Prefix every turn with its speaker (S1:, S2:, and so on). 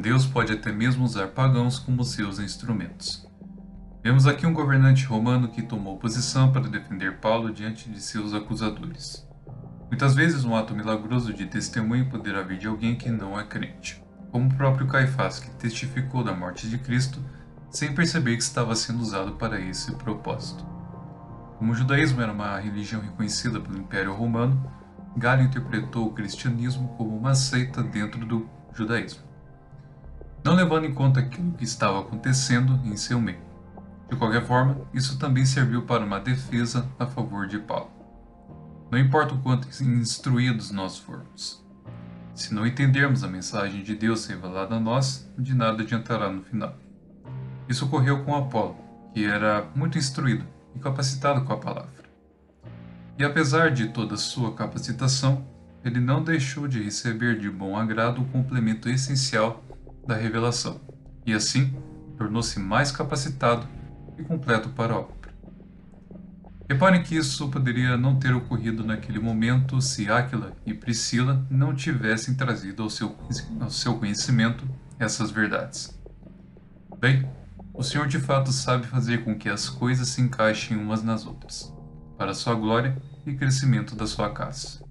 S1: Deus pode até mesmo usar pagãos como seus instrumentos. Vemos aqui um governante romano que tomou posição para defender Paulo diante de seus acusadores. Muitas vezes um ato milagroso de testemunho poderá vir de alguém que não é crente, como o próprio Caifás, que testificou da morte de Cristo sem perceber que estava sendo usado para esse propósito. Como o judaísmo era uma religião reconhecida pelo Império Romano, Galho interpretou o cristianismo como uma seita dentro do judaísmo, não levando em conta aquilo que estava acontecendo em seu meio. De qualquer forma, isso também serviu para uma defesa a favor de Paulo. Não importa o quanto instruídos nós formos. Se não entendermos a mensagem de Deus revelada a nós, de nada adiantará no final. Isso ocorreu com Apolo, que era muito instruído e capacitado com a palavra. E apesar de toda sua capacitação, ele não deixou de receber de bom agrado o complemento essencial da revelação, e assim tornou-se mais capacitado e completo para a obra. Reparem que isso poderia não ter ocorrido naquele momento se Áquila e Priscila não tivessem trazido ao seu, ao seu conhecimento essas verdades. Bem, o Senhor de fato sabe fazer com que as coisas se encaixem umas nas outras, para sua glória e crescimento da sua casa.